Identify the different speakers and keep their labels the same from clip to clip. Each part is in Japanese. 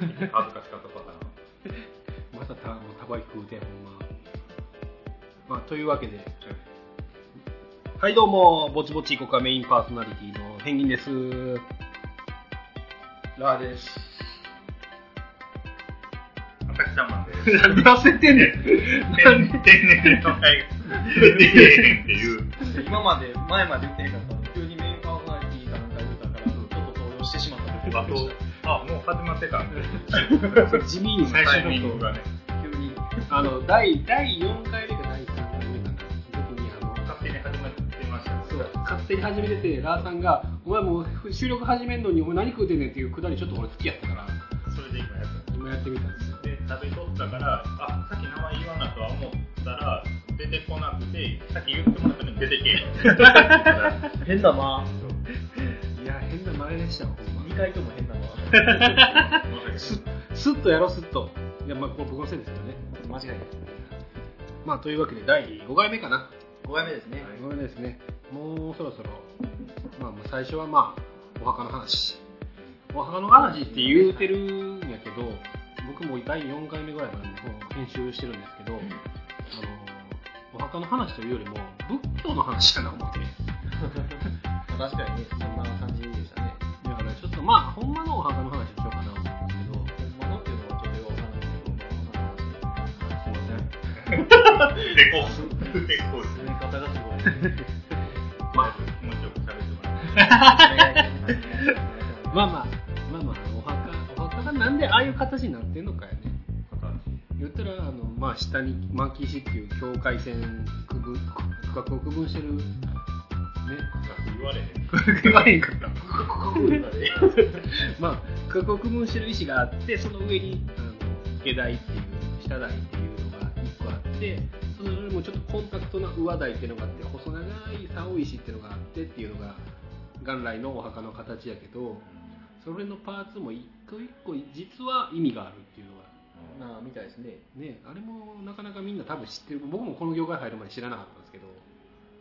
Speaker 1: 恥ずかしかったパターン
Speaker 2: またたもうたばい食うてほんま。まあというわけで。はい。どうもぼちぼちいこかメインパーソナリティのペンギンです。ラーです。
Speaker 1: 私ちゃんマンです。
Speaker 2: てんねん
Speaker 1: 天天然の名前が出てっていう
Speaker 3: 今まで、前まで言ってへんかった。の急にメインパーソナリティかなんか言うたから、ちょっと動揺してしまった
Speaker 1: あとあもう始まってた。んで
Speaker 2: 地味に。最初の
Speaker 1: ミングがね。
Speaker 3: 急に。
Speaker 2: あの第第4回目か第3回目かな時にあの
Speaker 1: 勝手に始まってました。
Speaker 2: そう勝手に始めててラーさんが「お前もう収録始めんのにお前何食うてんねん」っていうくだりちょっと俺好きやったから。
Speaker 1: それで今やった。
Speaker 2: 今やってみたんですよ。
Speaker 1: で食べとったからあさっき名前言わなとは思ったら出てこなくてさっき言ってもらったのに出てけ
Speaker 3: 変だな。
Speaker 2: いや変な前でしたわほんま。
Speaker 3: 2回とも変だな。
Speaker 2: ススッとやろうスッといやまあこれ僕のせいですけどね
Speaker 3: 間違いない。
Speaker 2: まあというわけで第5回目かな
Speaker 3: 5回目ですね。
Speaker 2: 5回目ですねもうそろそろまあ最初はまあお墓の話お墓の話って言うてるんやけど僕も第4回目ぐらいまで編集してるんですけど、あのお墓の話というよりも仏教の話やな思って
Speaker 3: 確かにね、そんな感じ。
Speaker 2: だからちょっとまあほんまのお墓の話をしようかなと思うんですけど
Speaker 3: ほんまのっていうのはちょっとよくわかんないですけど、
Speaker 2: すいません
Speaker 1: 絶好絶好です
Speaker 3: 進め方がすごい。
Speaker 2: まあ
Speaker 1: 気持ちよく喋ってもらって
Speaker 2: まあまあまあまあお墓お墓がなんでああいう形になってんのかやね言ったらあの、まあ、下に巻石っていう境界線区分区画を区分してるね
Speaker 1: 言われへん
Speaker 2: 言われへんかった まあ区画を区分してる石があってその上にあの下台っていう下台っていうのが1個あってそれよりもちょっとコンパクトな上台っていうのがあって細長い竿石っていうのがあってっていうのが元来のお墓の形やけどそれのパーツも一個一個実は意味があるっていうのが
Speaker 3: なあ、みたいですね。
Speaker 2: ね、あれもなかなかみんな多分知ってる。僕もこの業界入るまで知らなかったんですけど。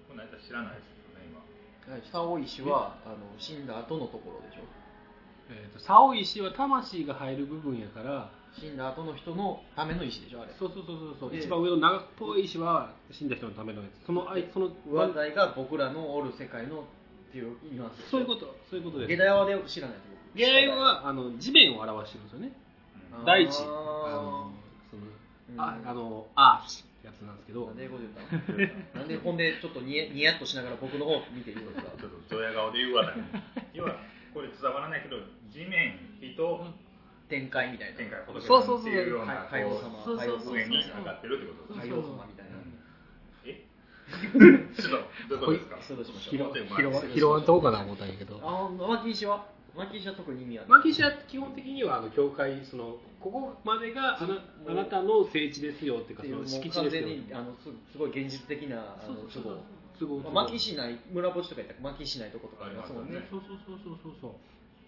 Speaker 1: この間知らないです
Speaker 3: 竿石は、あの、死んだ後のところでしょ？
Speaker 2: えーと竿石は魂が入る部分やから
Speaker 3: 死んだ後の人のための石でしょ、あれ。
Speaker 2: そうそうそうそうそう。
Speaker 3: で
Speaker 2: 一番上の長っぽい石は死んだ人のためのやつ。そのあいその
Speaker 3: 上台が僕らのおる世界のっていうニュア
Speaker 2: そういうことそういうことです。
Speaker 3: 下台はで知らないと？
Speaker 2: 下代はあの地面を表してるんですよね。
Speaker 1: うん
Speaker 2: 大地あ
Speaker 3: あ
Speaker 2: のその
Speaker 3: うん。
Speaker 2: ああのアースやつなんですけど。
Speaker 3: なんで英語で言ったの？なんでほんでちょっとニヤニヤっとしながら僕の方見て言うんですか？
Speaker 1: ちょっとドヤ顔で言うわだね要はこれ伝わらないけど地面人
Speaker 3: 展開みたいな。
Speaker 1: 天界仏
Speaker 2: そうそうそう
Speaker 1: っていうような
Speaker 3: はい海王様
Speaker 2: そうそうそうそう。
Speaker 1: 上に上がってるってことです
Speaker 3: 海王様みたい。な
Speaker 1: え？ちょっとどういうことですか？
Speaker 2: 拾わんとこうかな思ったんやけど。
Speaker 3: あ巻き石は？巻き石は特に意味はない
Speaker 2: 巻き石は基本的にはあの教会そのここまでがあなあなたの聖地ですよっていうかその敷地
Speaker 3: 完
Speaker 2: ですよ。
Speaker 3: 全にあのすすごい現実的なあの都合。
Speaker 2: 都合
Speaker 3: ない村墓地とか言ったら巻き石ないとことかありますもんね
Speaker 2: そうそうそうそうそうそう。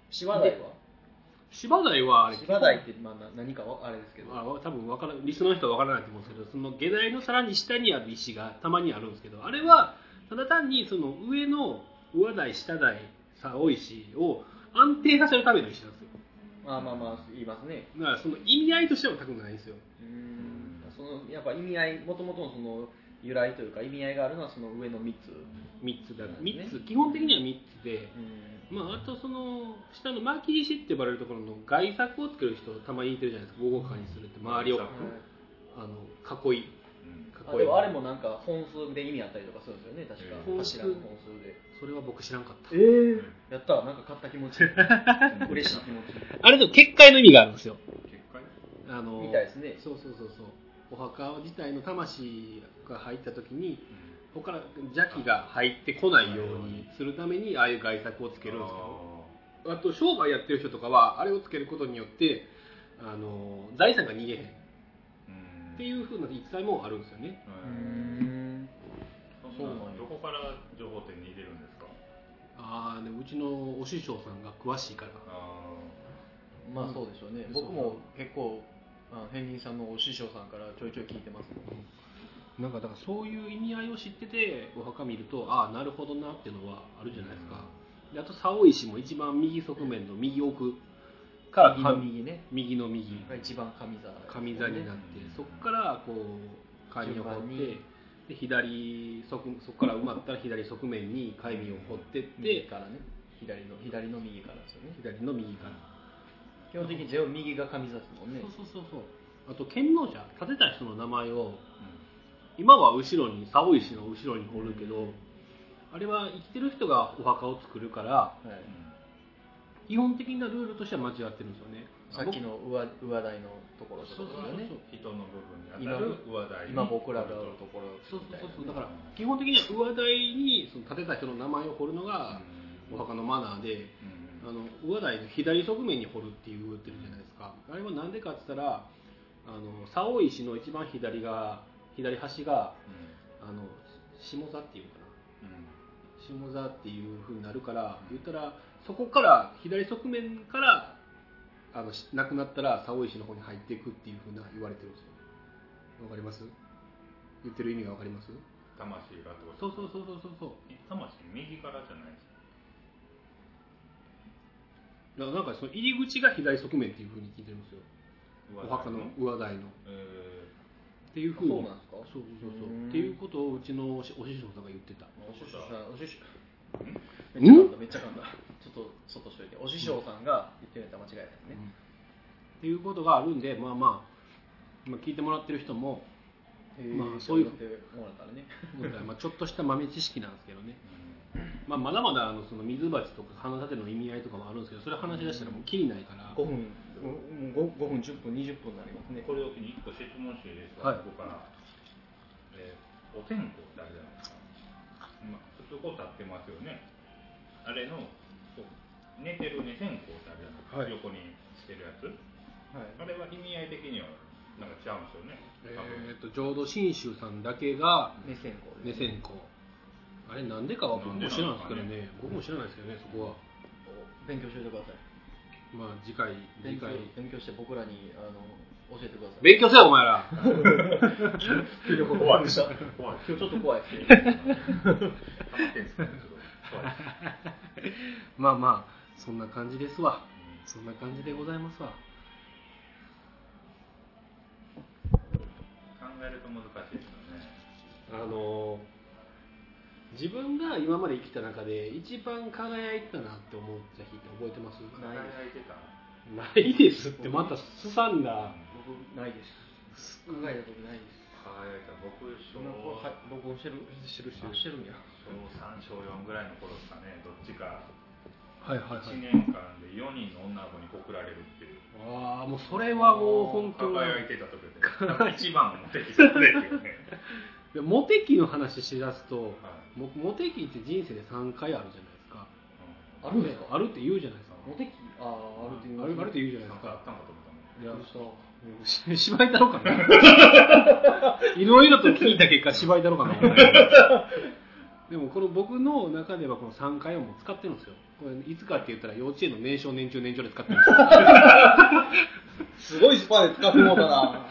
Speaker 3: 芝台は？
Speaker 2: 芝台はあれ
Speaker 3: 芝台ってまあな何かわあれですけど。
Speaker 2: あ多分わからリスの人は分からないと思うんですけどその下台のさらに下にある石がたまにあるんですけどあれはただ単にその上の上台下台竿石を安定させるための石なんですよ。
Speaker 3: まあまあまあ言いますね。
Speaker 2: だからその意味合いとしては高くないんですよ。
Speaker 3: うーん。そのやっぱ意味合いもともとのその由来というか意味合いがあるのはその上の3つ。
Speaker 2: 3つだ
Speaker 3: ね。
Speaker 2: 3つ。基本的には3つで
Speaker 3: うん。
Speaker 2: まあ、あとその下の巻き石って呼ばれるところの外作をつける人たまにいてるじゃないですか。豪華にするって周りを
Speaker 1: 外
Speaker 2: あの囲い
Speaker 3: ああれもなんか本数で意味あったりとかするんですよね確か。
Speaker 1: うん。
Speaker 3: 柱の本数で。
Speaker 2: それは僕知らんかった。
Speaker 3: ええやったなんか買った気持ち。嬉しい気持ち。
Speaker 2: あれでも結界の意味があるんですよ。
Speaker 1: 結界？
Speaker 2: あの
Speaker 3: みたいですね。
Speaker 2: そうそうそうそう。お墓自体の魂が入った時に他から邪気が入ってこないようにするためにああいう外作をつけるんですよ。あと商売やってる人とかはあれをつけることによってあの財産が逃げへんていうふうな言い伝えもあるんですよね。
Speaker 1: そうなんどこから情報手に入れるんですか？
Speaker 2: ああでもうちのお師匠さんが詳しいから。
Speaker 1: あ
Speaker 3: まあそうでしょうね。
Speaker 2: そう
Speaker 3: 僕も結構あ変人さんのお師匠さんからちょいちょい聞いてます
Speaker 2: なんかだからそういう意味合いを知っててお墓見るとああなるほどなっていうのはあるじゃないですか、であと竿石も一番右側面の右奥から
Speaker 3: 右の右ね。
Speaker 2: 右の右。
Speaker 3: が一番上座。
Speaker 2: 上座になってそこからこう海面を掘ってで左側そこから埋まったら左側面に海面を掘ってって
Speaker 3: 右からね。左の左の右からですよね。
Speaker 2: 左の右から。
Speaker 3: 基本的に全部右が上座ですもんね。
Speaker 2: そうそうそうそう。あと剣能者建てた人の名前を今は後ろに竿石の後ろに掘るけど、あれは生きてる人がお墓を作るから
Speaker 3: はい
Speaker 2: 基本的なルールとしては間違ってるんですよね。
Speaker 3: さっきの上上台のところとだよね。
Speaker 1: 人の部分に当たる上台に
Speaker 3: 今僕らがあるところ
Speaker 2: そうそうそう。だから基本的には上台にその建てた人の名前を掘るのがお墓のマナーであの上台の左側面に掘るっていうってるじゃないですか。あれはなんでかって言ったらあの竿石の一番左が左端があの下座っていうかな下座っていう風になるから言ったらそこから左側面からあのしなくなったら竿石の方に入っていくっていう風な言われてるんですよ。わかります？言ってる意味がわかります？
Speaker 1: 魂がってこと
Speaker 2: そうそうそうそうそうそう。
Speaker 1: 魂右からじゃないです
Speaker 2: だからなんかその入り口が左側面っていう風に聞いてるんですよ。
Speaker 1: か
Speaker 2: お墓の上台の。
Speaker 1: え
Speaker 2: っていう風に。
Speaker 3: そうなんですか？
Speaker 2: そうそうそうっていうことをうちのお師匠さんが言ってた。
Speaker 3: お師匠さんお師匠。
Speaker 2: ん？
Speaker 3: めっちゃ噛んだ。ちょっとそっとしといて。お師匠さんが言ってるやつは間違いないね、
Speaker 2: っていうことがあるんでまあまあ、まあ、聞いてもらってる人もまあそういう
Speaker 3: ってもらったらね。
Speaker 2: まあちょっとした豆知識なんですけどね、まあ、まだまだあのその水鉢とか花立ての意味合いとかもあるんですけどそれ話し出したらもうきりないから、
Speaker 3: 5分もう 5, 分10分20分になりますね。
Speaker 1: これを機に1個質問していいですか、
Speaker 2: はい。
Speaker 1: ここから、えーお線香ってあるじゃないですか、まあ、普通こう立ってますよね。あれのこう寝てる寝線香ってあるじゃないですか、横にしてるやつ。
Speaker 3: はい。
Speaker 1: あれは意味合い的にはなんか違うんですよね。
Speaker 2: えー、と浄土真宗さんだけが
Speaker 3: 目線香。
Speaker 2: 目線香。あれなんでかは僕も知らないですけどね。僕も知らないですけどねそこは。
Speaker 3: 勉強しておいてください
Speaker 2: まあ次回次回。
Speaker 3: 勉強して僕らにあの教えてください。
Speaker 2: 勉強せよお前ら。
Speaker 3: 急に
Speaker 1: 怖い
Speaker 3: 今日ちょっと怖いですね。
Speaker 1: 溜まってんすかねちょっと怖い
Speaker 2: まあまあそんな感じですわ。そんな感じでございますわ。
Speaker 1: 考えると難しいですよね。
Speaker 2: あの自分が今まで生きた中で一番輝いてたなって思った日って覚えてます？
Speaker 3: ない
Speaker 1: 輝いてた？
Speaker 2: ないですってまたすさんだ
Speaker 3: 僕ないです。考えた時ないです。
Speaker 1: 輝いた。僕小
Speaker 3: 録音してる？
Speaker 2: してるしてる。
Speaker 3: あしてるんや。
Speaker 1: 小3小4ぐらいの頃ですかねどっちか。
Speaker 2: はいはいはい。
Speaker 1: 1年間で4人の女の子に告られるっていう。
Speaker 2: ああもうそれはもう本当
Speaker 1: 輝いてた時で 一番のモテ期ですよね
Speaker 2: いやモテ期の話しだすと
Speaker 1: はい。
Speaker 2: もモテ期って人生で3回あるじゃないですか。
Speaker 3: あるんですか
Speaker 2: あるって言うじゃないですか。
Speaker 3: モテ期あああるっていう
Speaker 2: あるあるって言うじゃないですか。
Speaker 1: かあったんかと思った
Speaker 2: いや
Speaker 3: びっくりした
Speaker 2: し芝居だろうかな。いろいろと聞いた結果芝居だろうかな。でもこの僕の中ではこの3回はもう使ってるんですよ。これいつかって言ったら幼稚園の年少年中年長で使ってるんですよ。
Speaker 3: すごいスパで使ってもうたな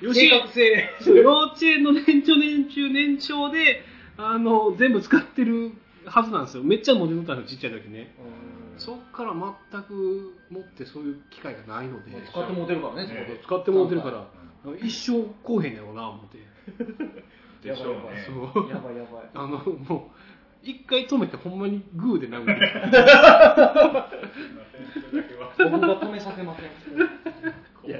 Speaker 1: 辛いな
Speaker 2: よ
Speaker 3: 計画性。
Speaker 2: 幼稚園の年長年中年長であの全部使ってるはずなんですよ。めっちゃ文字乗ったんですよちっちゃい時ね。そっから全く持ってそういう機会がないので。
Speaker 3: 使ってもうてるからねそこ
Speaker 1: ね
Speaker 3: で
Speaker 2: 使ってもてるから。一生こうへんやろうな思って。
Speaker 1: でしょ
Speaker 2: そう。
Speaker 3: やばいやばい。
Speaker 2: あのもう一回止めてほんまにグーで殴る
Speaker 1: すいません。それだけは
Speaker 3: 僕が止めさせません。
Speaker 2: いや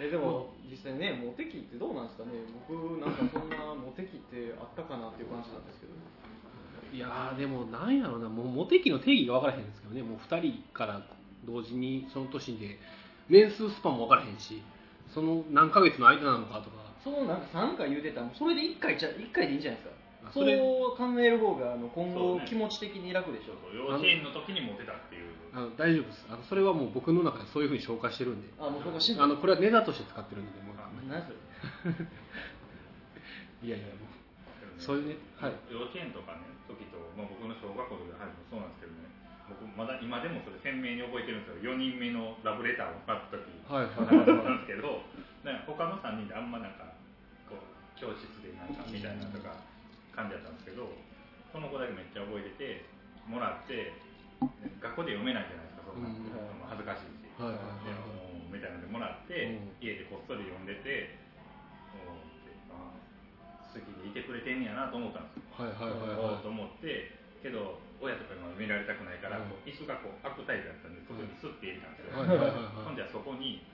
Speaker 3: えでも実際ねモテ期ってどうなんですかね。僕なんかそんなモテ期ってあったかなっていう感じなんですけど。
Speaker 2: いやーでもなんやろうな。もうモテ期の定義が分からへんですけどね。もう2人から同時にその年で年数スパンも分からへんしその何ヶ月の間なのかとか。
Speaker 3: そのなんか3回言うてた。らそれで1回じゃ一回でいいんじゃないですかそう考える方があの今後気持ち的に楽でしょ
Speaker 1: そう幼稚園の時にモテたっていう。
Speaker 2: あの大丈夫です。あのそれはもう僕の中でそういうふうに消化してるんで。
Speaker 3: あもうそこシンプ
Speaker 2: あ
Speaker 3: ル
Speaker 2: のこれはネタとして使ってるんでもう
Speaker 1: あ
Speaker 3: 何それ。
Speaker 2: いやいやもう。そういうねはい。
Speaker 1: 幼稚園とかね時と、まあ、僕の小学校とかもそうなんですけどね。僕まだ今でもそれ鮮明に覚えてるんですよ。4人目のラブレターをもらった時
Speaker 2: はい。
Speaker 1: なん
Speaker 2: は
Speaker 1: ですけど、ね、他の3人であんまなんかこう教室でなんかみたいなとか感じだったんですけどこの子だけめっちゃ覚えててもらって学校で読めないじゃないですかそんな、
Speaker 2: うん、
Speaker 1: 恥ずかしいし、はいはいはい、みたいなのでもらって、家でこっそり読んでてあ好きでいてくれてんやなと思ったんですよ、
Speaker 2: はいはいはいはい、
Speaker 1: と思ってけど親とかにも見られたくないから、
Speaker 2: はい、
Speaker 1: 椅子がこう悪くタイプだったんでこにスッて入れたんですよ、
Speaker 2: いはは、
Speaker 1: ほんじゃそこに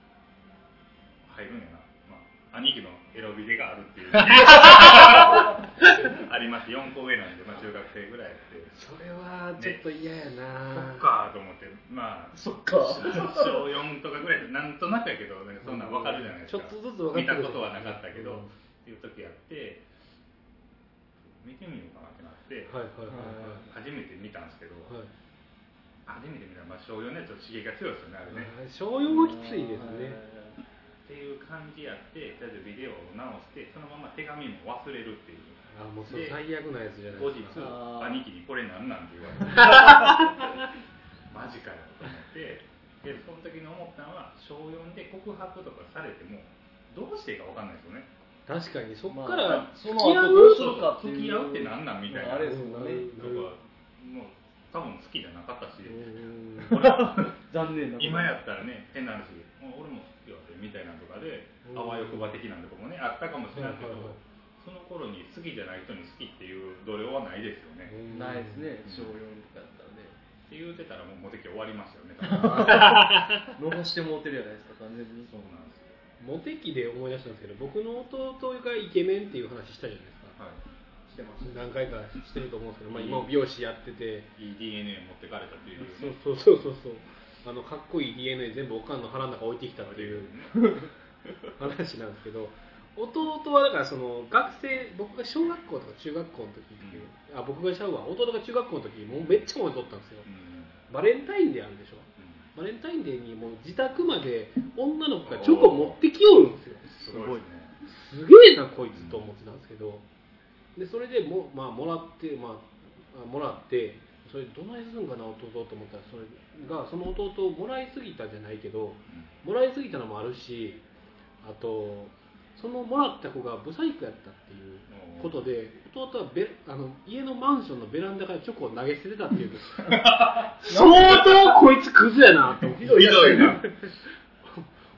Speaker 1: 入るんやな。兄貴のエロビデがあるっていう。あります。4個上なんで、まあ、中学生ぐらいやって。
Speaker 2: それはちょっと嫌や
Speaker 1: そ
Speaker 2: な
Speaker 1: っかと思って。まあ
Speaker 3: そっか。
Speaker 1: 小4とかぐらいでなんとなくやけどなんかそんなん分かるじゃないですか、
Speaker 2: ちょっとずつ分かって
Speaker 1: 見たことはなかったけど、
Speaker 2: うん
Speaker 1: っていう時やって見てみようかなってなって、
Speaker 2: はいはいはい
Speaker 1: 初めて見たんですけど、
Speaker 2: はい。
Speaker 1: 初めて見たら、まあ、小4のやつと刺激が強いですよねあれね、
Speaker 2: はい小4はきついですね
Speaker 1: っていう感じやってとりあえずビデオを直してそのまま手紙も忘れるっていう。
Speaker 2: あもうそれ最悪なやつじゃない
Speaker 1: 後日
Speaker 2: ですか。
Speaker 3: あー。
Speaker 1: 兄貴にこれなんなんて言われて。マジかよと思って。でその時に思ったのは小4で告白とかされてもどうしていいか分かんないですよね。
Speaker 2: 確かにそっ
Speaker 3: まあ
Speaker 2: から
Speaker 3: そ
Speaker 2: 付き合う
Speaker 3: の後どうするか
Speaker 1: 付き合うってなんなんみたいな。
Speaker 3: あれですよね。
Speaker 1: とかもう多分好きじゃなかったし、
Speaker 3: 残念な
Speaker 1: 今やったらね変な話。俺も好きやでみたいなのとかで
Speaker 2: うん。
Speaker 1: あわよくば的なとこもねあったかもしれないけど、
Speaker 2: はいはいはい。
Speaker 1: その頃に好きじゃない人に好きっていう度量はないですよね、
Speaker 2: うん。
Speaker 3: ないですね。小4だったらね
Speaker 1: って言うてたらもうモテ期終わりましたよね
Speaker 3: 逃 してもうてるじゃないですか完全に。
Speaker 1: そうなんですよ。
Speaker 2: モテ期で思い出したんですけど僕の弟がイケメンっていう話したじゃないですか。
Speaker 1: はい。
Speaker 3: してます。
Speaker 2: 何回かしてると思うんですけど、まあ、今も美容師やってて。
Speaker 1: いい DNA 持ってかれたっていう、ね、
Speaker 2: そうそうそうそうそうあのかっこいい DNA 全部おかんの腹の中置いてきたっていう 話なんですけど弟はだからその学生僕が小学校とか中学校の時う、あ僕がちゃうわ弟が中学校の時もうめっちゃモテとったんですよ。
Speaker 1: うん。
Speaker 2: バレンタインデーあるでしょ。
Speaker 1: うん。
Speaker 2: バレンタインデーにもう自宅まで女の子がチョコ持ってきよるんですよ。
Speaker 1: すごいね。
Speaker 2: すげえなこいつと思ってたんですけど。でそれでも,、まあ、もらって、まあ、あもらってそれどないするんかな弟と思ったらそれがその弟をもらいすぎたじゃないけどもらいすぎたのもあるしあとそのもらった子がブサイクやったっていうことで弟はベあの家のマンションのベランダからチョコを投げ捨ててたっていう 相当こいつクズやなと。
Speaker 1: ひどいな。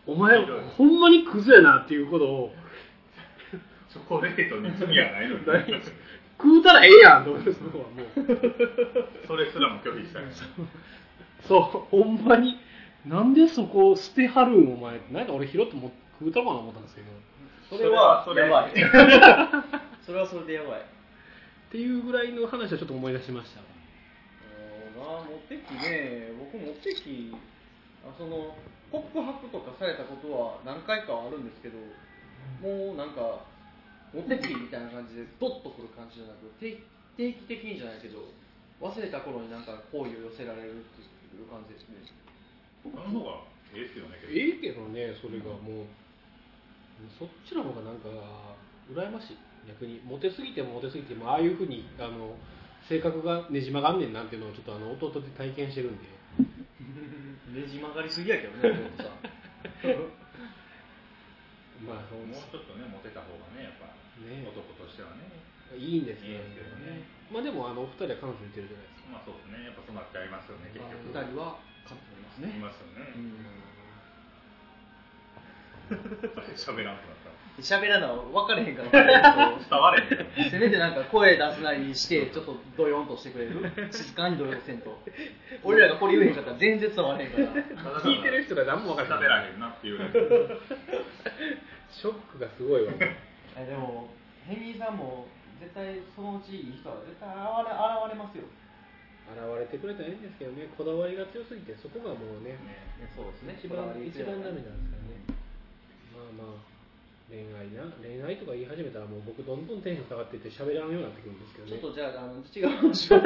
Speaker 2: お前ほんまにクズやなっていうことを。
Speaker 1: チョコレートに罪はないのに
Speaker 2: 食うたらええやんと思ってそこはもう。
Speaker 1: それすらも拒否したい
Speaker 2: そうほんまに。なんでそこ捨てはるんお前。なんか俺拾っても食うたろかな思ったんですけど。
Speaker 3: それは
Speaker 1: それ
Speaker 3: やばい。それはそれでやばい。
Speaker 2: っていうぐらいの話はちょっと思い出しました。
Speaker 3: あーなモテ期ね僕モテ期あその告白とかされたことは何回かはあるんですけどもうなんかモテ期みたいな感じでドッとくる感じじゃなく定定期的にじゃないけど忘れた頃になんか好意を寄せられるっていう感じですね。
Speaker 1: その方がええっすよね
Speaker 2: ええけどねそれがもう。そっちの方がなんか羨ましい。逆にモテすぎてもモテすぎてもああいうふうにあの性格がねじ曲がんねんなんていうのをちょっとあの弟で体験してるんで。
Speaker 3: ねじ曲がりすぎやけどね弟さん。
Speaker 2: まあそう
Speaker 1: もうちょっとねモテた方がねやっぱ
Speaker 2: ね。
Speaker 1: 男としてはね。
Speaker 2: いいんですけど
Speaker 1: いいんですけどね。
Speaker 2: まあでもあのお二人は彼女いてるじゃないですか。
Speaker 1: まあそうですね。やっぱそうなってありますよね結局。
Speaker 3: 二人は勝っております
Speaker 1: い
Speaker 3: ね
Speaker 1: ますよね。
Speaker 3: うん。
Speaker 1: 喋らんくなった
Speaker 3: 喋らな分かれへんから。
Speaker 1: 伝われへん
Speaker 3: せめてなんか声出すなりにしてちょっとドヨンとしてくれる。静かにドヨンせんと。俺らがこれ言えへんかったら全然伝われへんから。
Speaker 2: 聞いてる人が何も分から
Speaker 1: 喋
Speaker 2: ない
Speaker 1: らへんなっていうね。
Speaker 2: ショックがすごいわ
Speaker 3: えでもヘミーさんも絶対そのうちいい人は絶対現れ現れますよ。
Speaker 2: 現れてくれたらいいんですけどね。こだわりが強すぎてそこがもうね
Speaker 3: そうですね。
Speaker 2: 一番一番ダメなんですからね。まあまあ恋愛な恋愛とか言い始めたらもう僕どんどんテンション下がっていって喋らんようになってくるんですけどね。
Speaker 3: ちょっとじゃああの違 う話を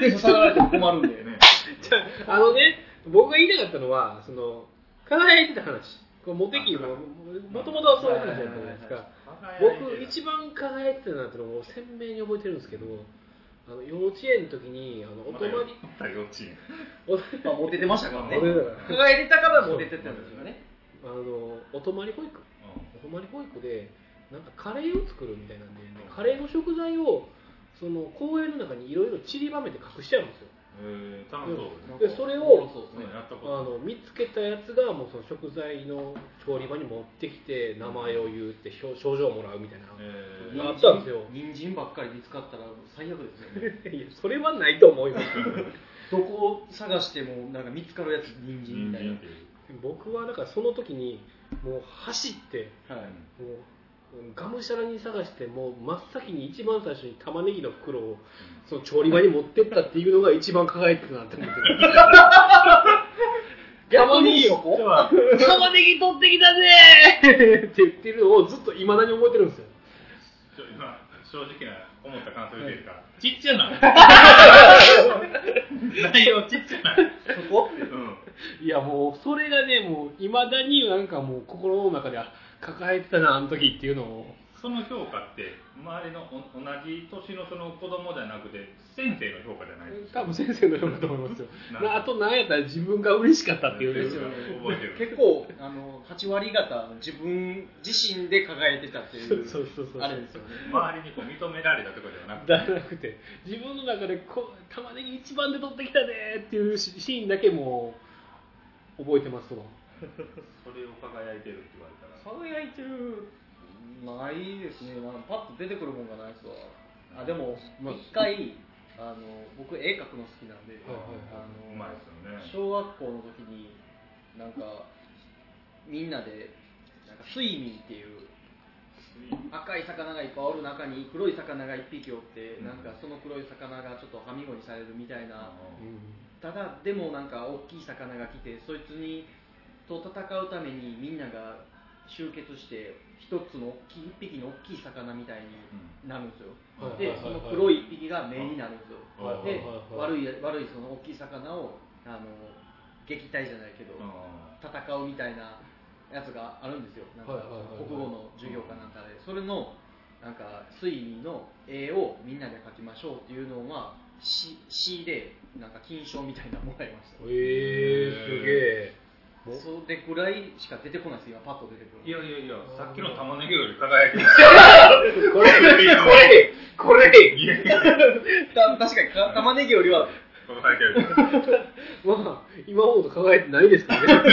Speaker 3: テンション下がられても困るんで
Speaker 1: ね。
Speaker 2: あのね僕が言いたかったのはその輝いてた話モテ期ももともとはそういう話だったじゃないですか。僕一番輝いてたなってのを鮮明に覚えてるんですけどあの幼稚園の時にあのお
Speaker 1: ま
Speaker 2: 泊まり
Speaker 1: だ幼稚園。
Speaker 2: お
Speaker 3: まあモテてましたからね。輝いてたからモテてたんですよね。
Speaker 2: あのお泊まり保育。お泊まり保育でなんかカレーを作るみたいなんで、カレーの食材をその公園の中にいろいろ散りばめて隠しちゃうんですよ
Speaker 1: えー、楽しそう
Speaker 2: でそれを
Speaker 3: そうですね
Speaker 1: やったこ
Speaker 2: あの見つけたやつがもうその食材の調理場に持ってきて名前を言うって表症状をもらうみたいな、
Speaker 1: え
Speaker 2: あったんですよ。
Speaker 3: 人参ばっかり見つかったら最悪ですよね。
Speaker 2: いやそれはないと思います。
Speaker 3: どこを探してもなんか見つかるやつ人
Speaker 1: ー、
Speaker 3: 参みたいな。
Speaker 2: 僕はだからその時にもう走って
Speaker 3: はい。
Speaker 2: もうがむしゃらに探してもう真っ先に一番最初に玉ねぎの袋をその調理場に持ってったっていうのが一番輝いてたなって思ってる。
Speaker 3: 玉ねぎをこ？う。
Speaker 2: 玉ねぎ取ってきたぜー！って言ってるのをずっといまだに覚えてるんですよ。
Speaker 1: 正直な思った感想言っていいですか、ちっちゃな。内容ちっちゃな。
Speaker 3: そこ？
Speaker 1: うん。
Speaker 2: いやもうそれがねもういまだになんかもう心の中であ抱えてたなあの時っていうのを。
Speaker 1: その評価って周りのお同じ年のその子供じゃなくて先生の評価じゃないですか
Speaker 2: 多分先生のようだと思いますよ。あと何やったら自分が嬉しかったっていう。
Speaker 3: ですよね
Speaker 1: 覚えてる。
Speaker 3: 結構あの8割方自分自身で輝いてたっていう
Speaker 2: そうそうそうそう。
Speaker 3: あれですよね。
Speaker 1: 周りにこう認められたとかではなくて。
Speaker 2: じゃなくて自分の中でこう玉ねぎ一番で取ってきたでっていうシシーンだけもう覚えてますわ。
Speaker 1: それを輝いてるって言われたら
Speaker 3: 輝いてる。ないですね。なんかパッと出てくるもんがないですわ。あでも
Speaker 2: まあ
Speaker 3: 一回あの僕絵描くの好きなんで、
Speaker 2: はいはい
Speaker 3: あの
Speaker 1: うまいですよね。
Speaker 3: 小学校の時になんかみんなでなんかスイミーっていう赤い魚がいっぱいおる中に黒い魚が1匹おって、
Speaker 1: うん
Speaker 3: なんかその黒い魚がちょっとはみごにされるみたいな、
Speaker 2: うん。
Speaker 3: ただでもなんか大きい魚が来てそいつにと戦うためにみんなが集結して一つの大きい一匹の大きい魚みたいになるんですよ、
Speaker 2: はい
Speaker 3: でその黒い一匹が目になるんですよ、
Speaker 1: はい。
Speaker 3: で悪い悪いその大きい魚をあの撃退じゃないけど、戦うみたいなやつがあるんですよ。なんか国語の授業かなんかで。それのなんか推理の絵をみんなで描きましょうっていうのは詩詩でなんか金賞みたいなのもらいました。
Speaker 2: えー、すげえ
Speaker 3: それぐらいしか出てこないです今パッと出てくる
Speaker 1: いやいやいや。さっきの玉ねぎより輝いてる。
Speaker 2: これこれこれ。
Speaker 3: 確かにか玉ねぎよりは。
Speaker 1: 輝いてる
Speaker 2: まあ今ほど輝いてないですからね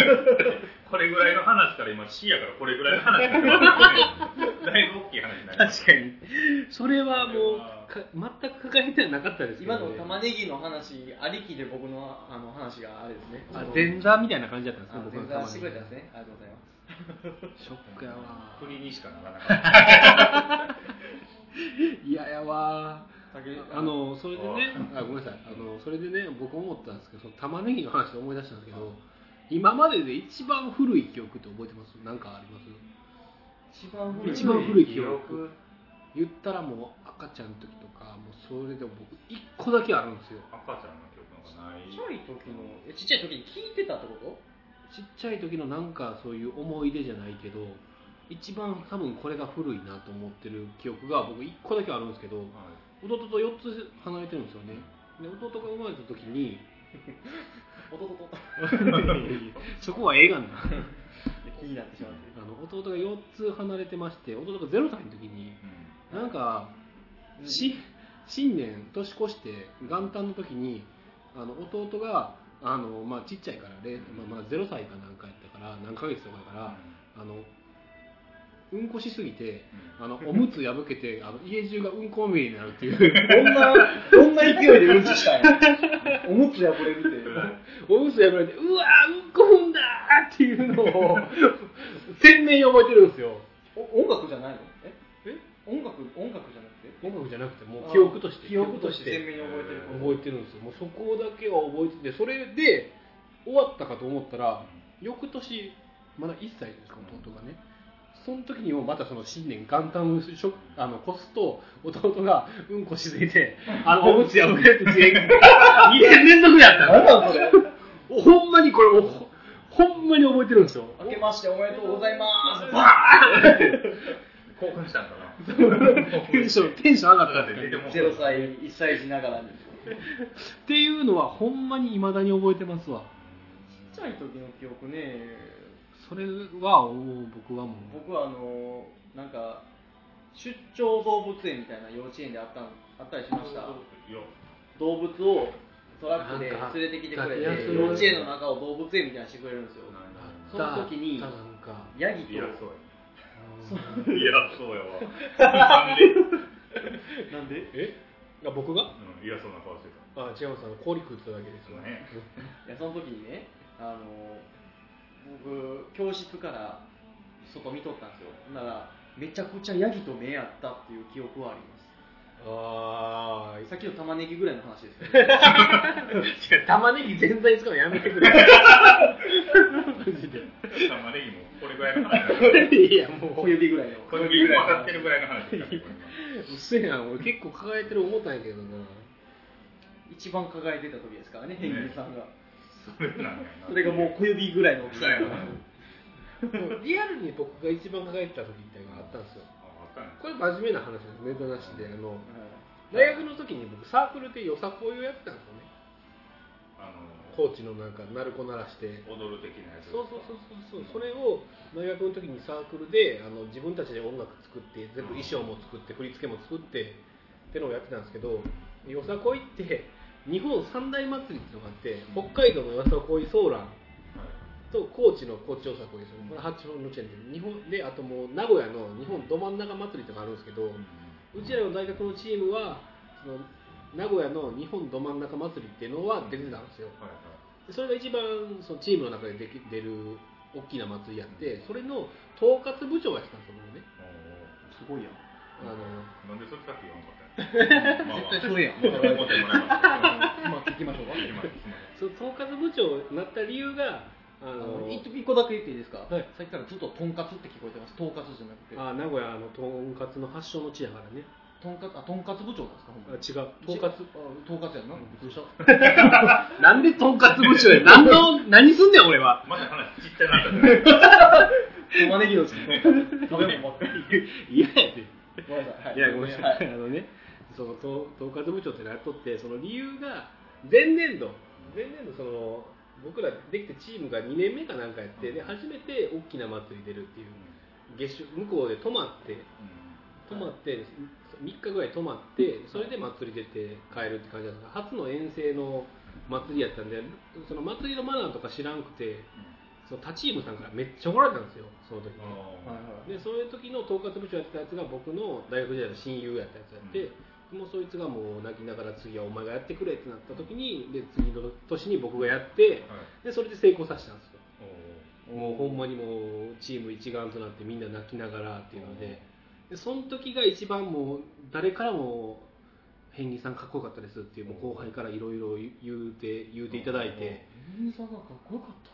Speaker 1: これぐらいの話から今 C やからこれぐらいの話になってる。だいぶ大きい話になります。
Speaker 2: 確かに。それはもうか全く輝いてはなかったですけど
Speaker 3: 今
Speaker 2: ね
Speaker 3: の玉ねぎの話ありきで僕のあの話があれですね。
Speaker 2: あ前座みたいな感じだったんです
Speaker 3: あ
Speaker 2: ね僕の
Speaker 3: 前座してくれたんですね。ありがとうございます。
Speaker 2: ぎショックやわ
Speaker 1: 振りにしかならなかった。
Speaker 2: 嫌やわ
Speaker 3: 竹
Speaker 2: あのそれでねあごめんなさい。あのそれでね僕思ったんですけどその玉ねぎの話で思い出したんですけど今までで一番古い記憶って覚えてます？なんかあります？
Speaker 3: 一番古い
Speaker 2: 一番古い記憶。言ったらもう赤ちゃんの時とかもうそれでも僕一個だけあるんですよ。
Speaker 1: 赤ちゃんの記憶がない。
Speaker 3: ちっちゃい時の。えちっちゃい時に聞いてたってこと？
Speaker 2: ちっちゃい時のなんかそういう思い出じゃないけど一番多分これが古いなと思ってる記憶が僕一個だけあるんですけど
Speaker 1: はい。
Speaker 2: 弟と4つ離れてるんですよね。で弟が生まれた時に
Speaker 3: 弟。とと
Speaker 2: そこは映画な
Speaker 3: 気になってしまって
Speaker 2: あの弟。が4つ離れてまして弟。が0歳の時になんかし新年年越して元旦の時にあの弟。があの、まあ、ちっちゃいから、まあ、まあ0歳かなんかやったから何ヶ月とかやから、あのうん。こしすぎてあのおむつ破けてあの家中がうんこまみれになるっていう。
Speaker 3: どんなどんな勢いでうんちしたんやおむつ破れるって
Speaker 2: おむつ破れてうわーうんこ踏んだーっていうのを鮮明に覚えてるんですよ。
Speaker 3: お音楽じゃないの？え？
Speaker 2: え？
Speaker 3: 音楽音楽じゃなくて？
Speaker 2: 音楽じゃなくてもう記憶として。
Speaker 3: 記憶として鮮明に覚えてる。
Speaker 2: 覚えてるんですよ。もうそこだけは覚えててそれで終わったかと思ったら翌年まだ1歳ですか弟がねその時にもまたその新年元旦をしょあの越すと弟がうんこしすぎて あのおむつ破れて2年連続やった
Speaker 3: 何なんそれ。
Speaker 2: ほんまにこれほほんまに覚えてるんですよ。
Speaker 3: 明けましておめでとうございます。
Speaker 2: バ
Speaker 1: 興奮したんかな。
Speaker 2: ーンテンションテンション上がったんですよ
Speaker 1: 出ても
Speaker 3: 0歳1歳児ながらに
Speaker 2: っていうのはほんまに未だに覚えてますわ。
Speaker 3: ちっちゃい時の記憶ね
Speaker 2: それは僕はもう。
Speaker 3: 僕はあのなんか出張動物園みたいな幼稚園であったんあったりしました。
Speaker 1: よ。
Speaker 3: 動物をトラックで連れてきてくれて幼稚園の中を動物園みたいにしてくれるんですよ。その時にヤギと
Speaker 1: いやそうやいやそうやわなんで、
Speaker 3: なんで
Speaker 2: えあ僕が
Speaker 1: うん、嫌そうな顔してた
Speaker 2: あ違いますあの氷食ってただけです
Speaker 1: そうね
Speaker 3: いやその時にねあの僕教室から外見とったんですよ。ならめちゃくちゃヤギと目合ったっていう記憶はあります。
Speaker 2: ああ
Speaker 3: さっきの玉ねぎぐらいの話ですけど
Speaker 2: 違う玉ねぎ全体使うのやめてくれ。マジで。
Speaker 1: 玉ねぎもこれぐらいの話
Speaker 2: いやもう。
Speaker 3: 小指ぐらいの。
Speaker 1: 小指ぐらい分かってるぐらいの話だ。からこれ
Speaker 2: うっせえやん俺結構抱えてる思ったんやけどな。
Speaker 3: 一番輝いてた時ですからねヘンリーさんが、
Speaker 1: それなんやな。
Speaker 3: それがもう小指ぐらいの大きさやから。
Speaker 2: もうリアルに僕が一番抱えてた時っていうのがあったんですよ。これ真面目な話ですネタなしで。あの大学の時に僕サークルでよさこいをやってたんですよね。
Speaker 1: あの
Speaker 2: コーチのなんか鳴子鳴らして。
Speaker 1: 踊る的なやつ
Speaker 2: そうそうそうそう。そうそれを大学の時にサークルであの自分たちで音楽作って全部衣装も作って振り付けも作ってってのをやってたんですけどよさこいって日本三大祭りっていうのがあって北海道のよさこいソーランと高知の高知よさこいですよ。ねこれ八本のチェーンで日本であともう名古屋の日本ど真ん中祭りとかあるんですけどうちらの大学のチームはその名古屋の日本ど真ん中祭りっていうのは出てたんですよ。
Speaker 1: はいはい。
Speaker 2: でそれが一番そのチームの中ででき出る大きな祭りやってそれの統括部長をやってたんですよ僕ね。
Speaker 3: すごいやん。
Speaker 2: あの
Speaker 1: なんでそれさっき言わんかったんや？
Speaker 3: 絶対それやん。
Speaker 1: ます
Speaker 3: まあ 聞きましょうか。
Speaker 2: その統括部長になった理由があ
Speaker 3: あ
Speaker 2: の
Speaker 3: の一一個だけ言っていいですか、
Speaker 2: はい。
Speaker 3: さっきからずっととんかつって聞こえてます。とんかつじゃなくて。
Speaker 2: あ名古屋のとんかつの発祥の地やからね。
Speaker 3: とんかつあとんかつ部長なんですか？ほんまに。
Speaker 2: あ違う。とんかつ
Speaker 3: あとんかつやんな？びっくりした
Speaker 2: なんでとんかつ部長や？何の何すんねん俺は。
Speaker 1: まだ話ちっちゃなった。じゃない
Speaker 3: 玉ねぎのうちにとんかつ食べ物ばっかり
Speaker 2: 嫌や。で
Speaker 3: ごめんなさい。はい。
Speaker 2: いやごめんなさい、
Speaker 3: はい。
Speaker 2: あのねその統統括部長ってのやっとってその理由が前年度。前年度その僕らできてチームが2年目かなんかやってで初めて大きな祭り出るっていう月収向こうで泊まって泊まって3日ぐらい泊まってそれで祭り出て帰るって感じなんですが初の遠征の祭りやったんでその祭りのマナーとか知らんくてその他チームさんからめっちゃ怒られたんですよその時。に。
Speaker 3: はいはい。
Speaker 2: でそういう時の統括部長やってたやつが僕の大学時代の親友やったやつやって、もうそいつがもう泣きながら次はお前がやってくれってなった時にで次の年に僕がやってでそれで成功させたんですよ。もうほんまにもうチーム一丸となってみんな泣きながらっていうので。でその時が一番もう誰からも「変儀さんかっこよかったです」っていうもう後輩からいろいろ言うて言うていただいて。
Speaker 3: ヘンリーさんがかっこよかった？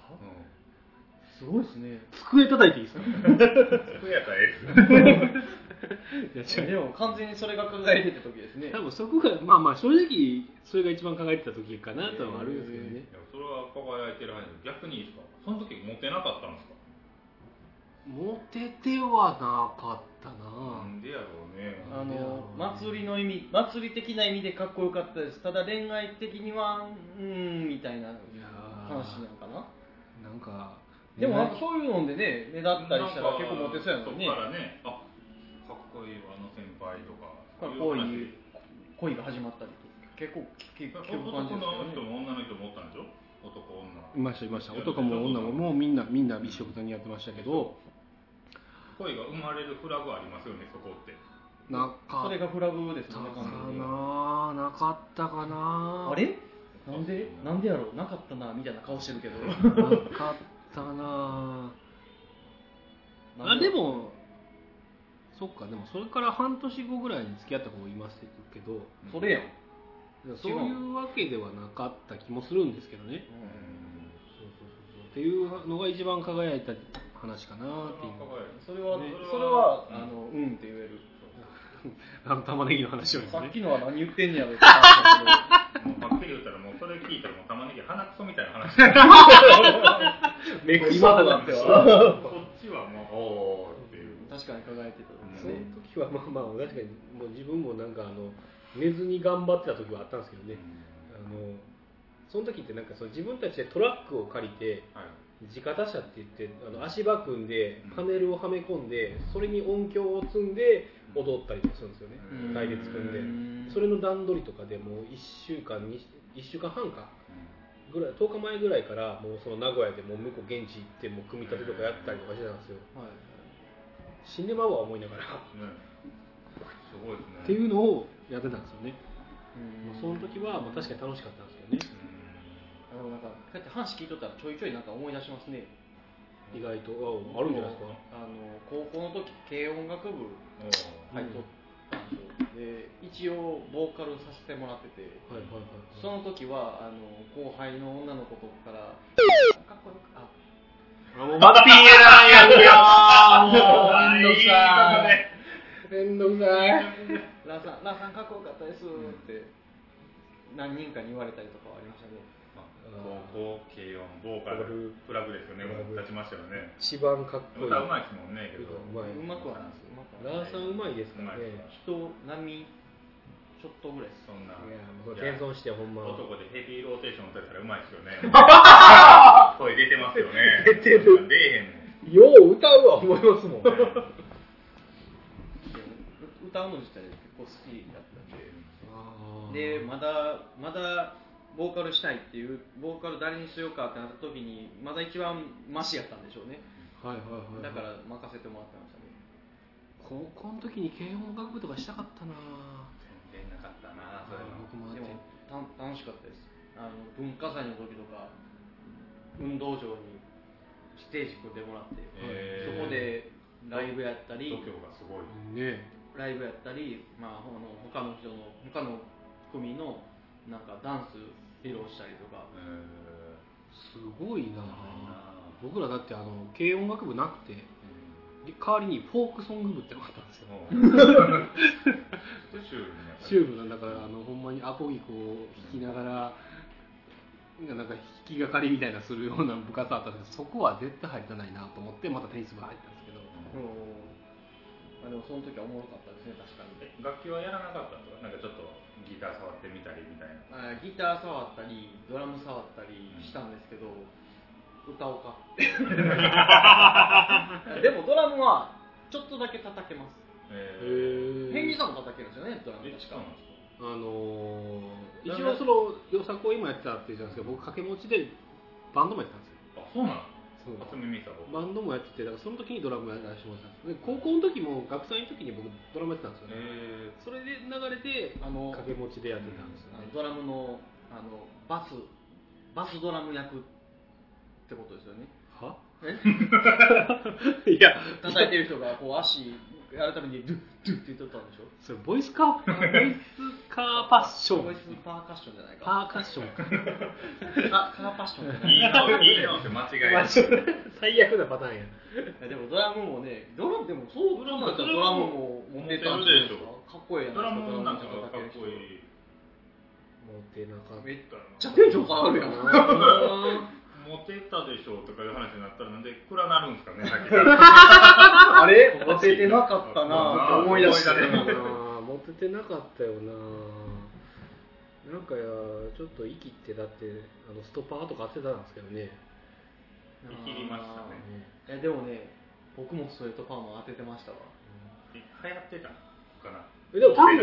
Speaker 3: すごいですね。
Speaker 2: 机叩いていいですか？
Speaker 1: 机やったらえ
Speaker 2: いや違う
Speaker 3: でも完全にそれが輝いてた時ですね。
Speaker 2: 多分そこがまあまあ正直それが一番輝いてた時かなとはあるんですけどね。
Speaker 1: えいやそれは輝いてるはず逆にいいですか？その時モテなかったんですか？
Speaker 2: モテてはなかった
Speaker 1: な。
Speaker 2: なん
Speaker 1: でやろうね。
Speaker 3: あの祭りの意味祭り的な意味でかっこよかったです。ただ恋愛的にはうーんみたいない
Speaker 2: や
Speaker 3: 話なのかな。
Speaker 2: なんか
Speaker 3: でもなんかそういうのでね目立ったりしたら結構モテそうやのにね。
Speaker 1: そっからねあこいあの先輩とか
Speaker 3: 恋
Speaker 1: そういう
Speaker 3: 恋が始まったりとか結構聞く
Speaker 1: 話
Speaker 3: 聞く感じ
Speaker 1: 男
Speaker 3: ですよね
Speaker 1: の人も女の人もおったんでしょ？男女。
Speaker 2: いましたいました。男も女ももうみんなみんな一緒くたにやってましたけど。
Speaker 1: 恋が生まれるフラグありますよねそこって。
Speaker 2: なか
Speaker 3: それがフラグですよね
Speaker 2: か
Speaker 3: 完全に
Speaker 2: ななかったかな。
Speaker 3: あれ？なんで？なんでやろう？なかったなみたいな顔してるけど。
Speaker 2: なかったな。あでもそっかでもそれから半年後ぐらいに付き合った子もいますけど
Speaker 3: それやん。
Speaker 2: そういうわけではなかった気もするんですけどね。っていうのが一番輝いた話かなっていう。
Speaker 3: それは、
Speaker 2: ね。
Speaker 3: それはあのうんって言える。
Speaker 2: あの玉ねぎの話をですね。
Speaker 3: さっきのは何言ってんねやろって。話だけど
Speaker 1: もうはっきり言ったらもうそれ聞いたらもう玉ねぎ鼻くそみたいな話。
Speaker 2: めく
Speaker 3: 今となっては
Speaker 1: こっちはもうおーっていう。
Speaker 3: 確かに輝いてた
Speaker 2: その
Speaker 3: ね
Speaker 2: 時はまあまあ確かにもう自分もなんかあの寝ずに頑張ってた時はあったんですけどね。あのその時ってなんかその自分たちでトラックを借りて
Speaker 1: はい。
Speaker 2: 地方車って言ってあの足場組んでパネルをはめ込んでそれに音響を積んで踊ったりとかするんですよね。
Speaker 1: うん。
Speaker 2: 隊列組ん
Speaker 3: うん。
Speaker 2: でそれの段取りとかでもう1週間に1週間半か。ぐらい10日前ぐらいからもうその名古屋でもう向こう現地行ってもう組み立てとかやったりとかしてたんですよ。
Speaker 3: はい
Speaker 2: 死んでまうわ思いながら。
Speaker 1: ねすごいですね。
Speaker 2: っていうのをやってたんですよね。
Speaker 3: うん。
Speaker 2: その時はまあ確かに楽しかったんですけどね。
Speaker 3: あのなんかこうやって話聞いとったらちょいちょいなんか思い出しますね。
Speaker 2: 意外と。ああるんじゃないですか？
Speaker 3: あの高校の時軽音楽部入っとったんですよ、で一応ボーカルさせてもらってて。
Speaker 2: はいはいはい
Speaker 3: その時はあの後輩の女の子とかから かっこよくあ
Speaker 2: あもうまたピーエラーやんよもう
Speaker 1: あ
Speaker 2: めんどく
Speaker 1: いい
Speaker 2: さい。めんどくさい。
Speaker 3: ラーさんラーさんかっこよかったですって何人かに言われたりとかはありましたね
Speaker 1: まあ高校軽音ボーカルプラグですよね。もう立ちましたよね。
Speaker 2: 一番かっこいい。
Speaker 1: 歌うまいですもんね。けど
Speaker 2: うまい。う
Speaker 3: まくはないです
Speaker 2: ラーさんうまいですからね
Speaker 3: 人並みちょっとぐらいです
Speaker 1: そんな。い
Speaker 2: やもう謙遜してほんま。
Speaker 1: 男でヘビーローテーション歌ったらうまいですよね。声出てますよね。
Speaker 2: 出てる。
Speaker 1: 出えへんもん
Speaker 2: よう歌うわ。思いますもん。
Speaker 3: 歌うの自体結構好きだったんで。でまだまだボーカルしたいっていうボーカル誰にしようかってなった時にまだ一番マシやったんでしょうね。
Speaker 2: はいはいはい
Speaker 3: だから任せてもらってましたね。
Speaker 2: 高校の時に軽音楽部とかしたかったな。
Speaker 1: 全然なかったなそういうの。
Speaker 2: 僕も
Speaker 3: でもた楽しかったです。あの文化祭の時とか運動場にステージ組んでもらって、
Speaker 1: へー。
Speaker 3: そこでライブやったり
Speaker 1: 度胸がすごい。
Speaker 2: ね。
Speaker 3: ライブやったり、まあ、あの他の人の他の組のなんかダンス披露したりとか。
Speaker 1: え
Speaker 2: すごいな。
Speaker 1: ー
Speaker 2: 僕らだってあの軽音楽部なくてで代わりにフォークソング部ってのがあったんですよ。
Speaker 1: シュールにやっぱり。
Speaker 2: シュールなんだからあのほんまにアコギこう弾きながらなんか弾きがかりみたいなするような部活あったんですけどそこは絶対入らないなと思ってまたテニス部入ったんですけど。
Speaker 3: うん。まあ、でもその時はおもろかったですね確かに。
Speaker 1: え楽器はやらなかったんですかなんかちょっとギター触ってみたりみたいな。
Speaker 3: あギター触ったりドラム触ったりしたんですけど、歌おうかでもドラムはちょっとだけ叩けます。
Speaker 1: え
Speaker 2: へ
Speaker 3: ペンギンさんも叩けるんですよねドラム。
Speaker 1: え
Speaker 3: 確か
Speaker 2: あのー一応そのよさこを今やってたって言ってたんですけど僕掛け持ちでバンドもやってたんですよ。
Speaker 1: あそうなの？
Speaker 2: そう。バンドもやっててだからその時にドラムやらせてもらったんですで高校の時も学祭の時に僕ドラムやってたんですよね、
Speaker 1: え
Speaker 2: それで流れて
Speaker 3: あの
Speaker 2: 掛け持ちでやってたんですよね。
Speaker 3: ドラムのあのバスバスドラム役ってことですよね。
Speaker 2: は？
Speaker 3: え？
Speaker 2: い や
Speaker 3: 叩いてる人がこう足やるためにドゥッドゥッって言っとったんでしょ？
Speaker 2: それボイスカーボイスカーパッション。
Speaker 3: ボイスパーカッションじゃないか。
Speaker 2: パーカッション。か
Speaker 3: あカーパッション。じゃない
Speaker 1: いいのいいのって間違える
Speaker 2: 最悪なパターンや。
Speaker 3: でもドラムもね、ドラムでもそうドラムだったらドラムも持ってたんですか？かっこいいや
Speaker 1: ドラム
Speaker 3: ド
Speaker 1: なんかかっこいい
Speaker 2: モテなかっ
Speaker 3: めっちゃテンション下がるやん。
Speaker 1: モテたでしょとかいう話になったらなんで暗なるんですかねさっき
Speaker 3: あれ？モテてなかったな。って思い出して。
Speaker 2: モテてなかったよな。なんかやちょっと息ってだってあのストッパーとか当てたんですけどね。
Speaker 1: 生きりましたね。
Speaker 3: いやでもね、僕もストレートパーマ当ててましたわ。
Speaker 1: え流行ってたかな。
Speaker 2: えでも多分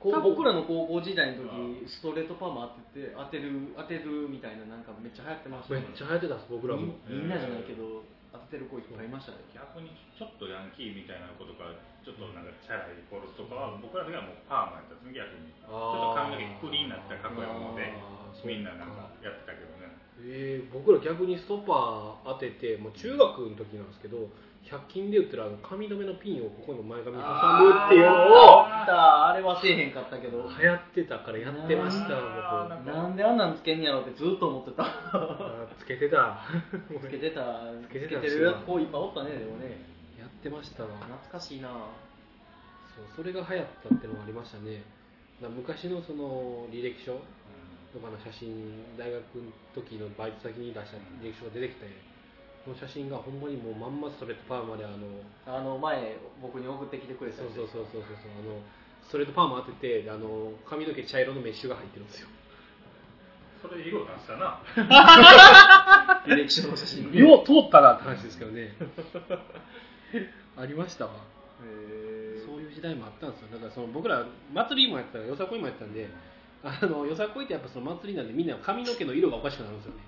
Speaker 3: 僕らの高校時代の時、ストレートパーマ当てて当てる当てるみたいななんかめっちゃ流行ってました。
Speaker 2: めっちゃ流行ってたんです僕らも。
Speaker 3: みみんなじゃないけど当ててる子いっぱいいましたね。
Speaker 1: 逆にちょっとヤンキーみたいな子とかちょっとなんかチャラい子とかは僕ら的にはもうパーマやったんです逆に。ちょっと髪の毛クリーンになったらかっこいいもので
Speaker 2: あー
Speaker 1: みんななんかやってたけどね。
Speaker 2: えー、僕ら逆にストッパー当ててもう中学の時なんですけど100均で売ってるあの髪留めのピンをここの前髪に挟むっていうのを
Speaker 3: あった。あれはせえへんかったけど。
Speaker 2: 流行ってたからやってました僕。
Speaker 3: なんであんなんつけんやろってずっと思ってた。
Speaker 2: つけてた。
Speaker 3: つけてた、つ
Speaker 2: け
Speaker 3: け
Speaker 2: て
Speaker 3: る子いっぱいおったね、でもね。
Speaker 2: やってました。わ
Speaker 3: 懐かしいな。
Speaker 2: そうそれが流行ったっていうのもありましたね。昔のその履歴書とかの写真大学の時のバイト先に出した履歴書が出てきて。その写真がほんまにもうまんまストレートパーマであの
Speaker 3: あの、前、僕に送ってきてくれた
Speaker 2: そうそうそうそうそうあのストレートパーマ当ててであの髪の毛茶色のメッシュが入ってるんですよ。
Speaker 1: それで色出したな。
Speaker 3: 履 歴書の写真。
Speaker 2: よう通ったなって話ですけどね。ありましたわ。
Speaker 3: へ
Speaker 2: そういう時代もあったんですよ。だからその僕ら祭りもやったらよさこいもやったんであのよさこいってやっぱその祭りなんでみんな髪の毛の色がおかしくなるんですよね。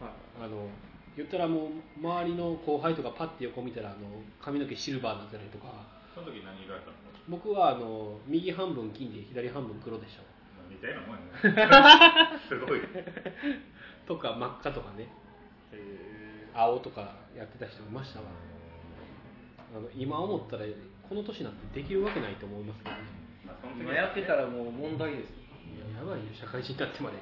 Speaker 3: はい。
Speaker 2: あの言ったらもう周りの後輩とかパッて横見たらあの髪の毛シルバーになってたりとか。
Speaker 1: その時何色やったの？
Speaker 2: 僕はあの右半分金で左半分黒でした
Speaker 1: 似たようなもんやね。すごい。
Speaker 2: とか真っ赤とかね。
Speaker 3: へ
Speaker 2: 青とかやってた人いましたわ。あの今思ったらこの年なんてできるわけないと思いますけどね。
Speaker 1: まあその時
Speaker 3: 今やってたらもう問題です
Speaker 2: いややばいよ。社会人になってまで